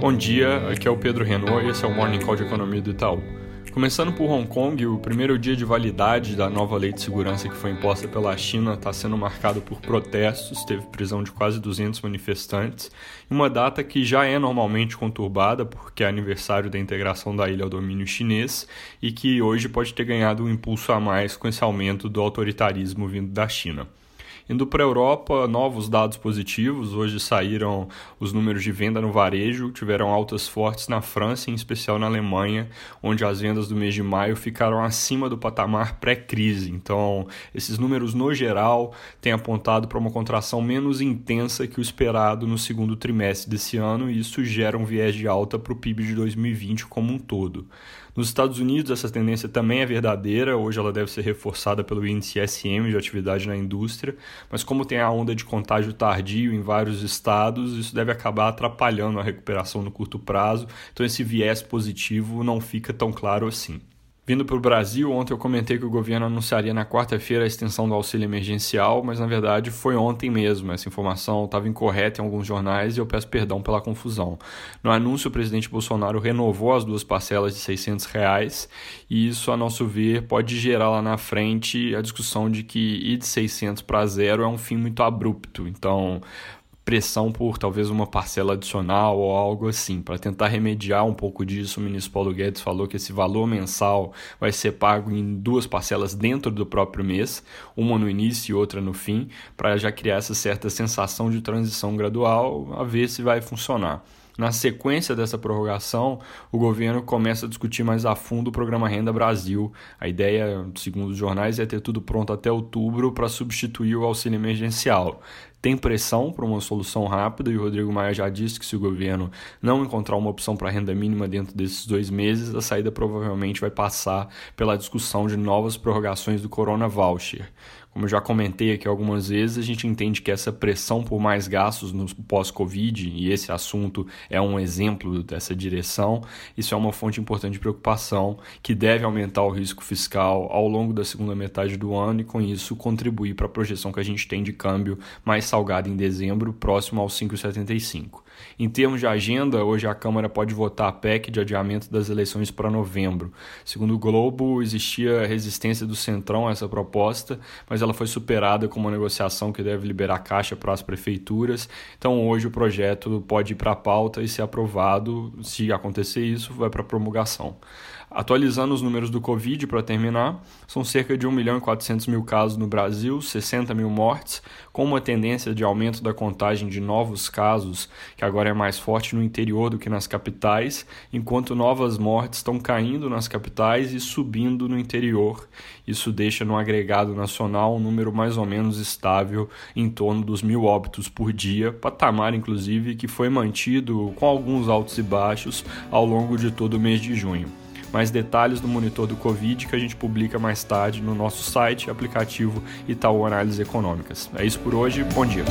Bom dia, aqui é o Pedro Renault e esse é o Morning Call de Economia do Itaú. Começando por Hong Kong, o primeiro dia de validade da nova lei de segurança que foi imposta pela China está sendo marcado por protestos, teve prisão de quase 200 manifestantes, uma data que já é normalmente conturbada porque é aniversário da integração da ilha ao domínio chinês e que hoje pode ter ganhado um impulso a mais com esse aumento do autoritarismo vindo da China. Indo para a Europa, novos dados positivos. Hoje saíram os números de venda no varejo, tiveram altas fortes na França, em especial na Alemanha, onde as vendas do mês de maio ficaram acima do patamar pré-crise. Então, esses números, no geral, têm apontado para uma contração menos intensa que o esperado no segundo trimestre desse ano, e isso gera um viés de alta para o PIB de 2020 como um todo. Nos Estados Unidos, essa tendência também é verdadeira. Hoje ela deve ser reforçada pelo índice SM de atividade na indústria, mas como tem a onda de contágio tardio em vários estados, isso deve acabar atrapalhando a recuperação no curto prazo. Então esse viés positivo não fica tão claro assim. Vindo para o Brasil, ontem eu comentei que o governo anunciaria na quarta-feira a extensão do auxílio emergencial, mas na verdade foi ontem mesmo. Essa informação estava incorreta em alguns jornais e eu peço perdão pela confusão. No anúncio, o presidente Bolsonaro renovou as duas parcelas de 600 reais e isso, a nosso ver, pode gerar lá na frente a discussão de que ir de 600 para zero é um fim muito abrupto. Então, pressão por talvez uma parcela adicional ou algo assim. Para tentar remediar um pouco disso, o ministro Paulo Guedes falou que esse valor mensal vai ser pago em duas parcelas dentro do próprio mês, uma no início e outra no fim, para já criar essa certa sensação de transição gradual, a ver se vai funcionar. Na sequência dessa prorrogação, o governo começa a discutir mais a fundo o programa Renda Brasil. A ideia, segundo os jornais, é ter tudo pronto até outubro para substituir o auxílio emergencial. Tem pressão para uma solução rápida e o Rodrigo Maia já disse que se o governo não encontrar uma opção para renda mínima dentro desses dois meses, a saída provavelmente vai passar pela discussão de novas prorrogações do Corona Voucher. Como eu já comentei aqui algumas vezes, a gente entende que essa pressão por mais gastos no pós-Covid, e esse assunto é um exemplo dessa direção, isso é uma fonte importante de preocupação que deve aumentar o risco fiscal ao longo da segunda metade do ano e, com isso, contribuir para a projeção que a gente tem de câmbio mais salgado em dezembro, próximo aos 5,75. Em termos de agenda, hoje a Câmara pode votar a PEC de adiamento das eleições para novembro. Segundo o Globo, existia resistência do Centrão a essa proposta, mas ela foi superada com uma negociação que deve liberar caixa para as prefeituras. Então, hoje o projeto pode ir para a pauta e ser aprovado. Se acontecer isso, vai para promulgação. Atualizando os números do Covid para terminar, são cerca de 1 milhão e 400 mil casos no Brasil, 60 mil mortes, com uma tendência de aumento da contagem de novos casos, que agora é mais forte no interior do que nas capitais, enquanto novas mortes estão caindo nas capitais e subindo no interior. Isso deixa no agregado nacional um número mais ou menos estável, em torno dos mil óbitos por dia, patamar inclusive que foi mantido com alguns altos e baixos ao longo de todo o mês de junho mais detalhes do monitor do Covid que a gente publica mais tarde no nosso site, aplicativo Itaú Análises Econômicas. É isso por hoje, bom dia.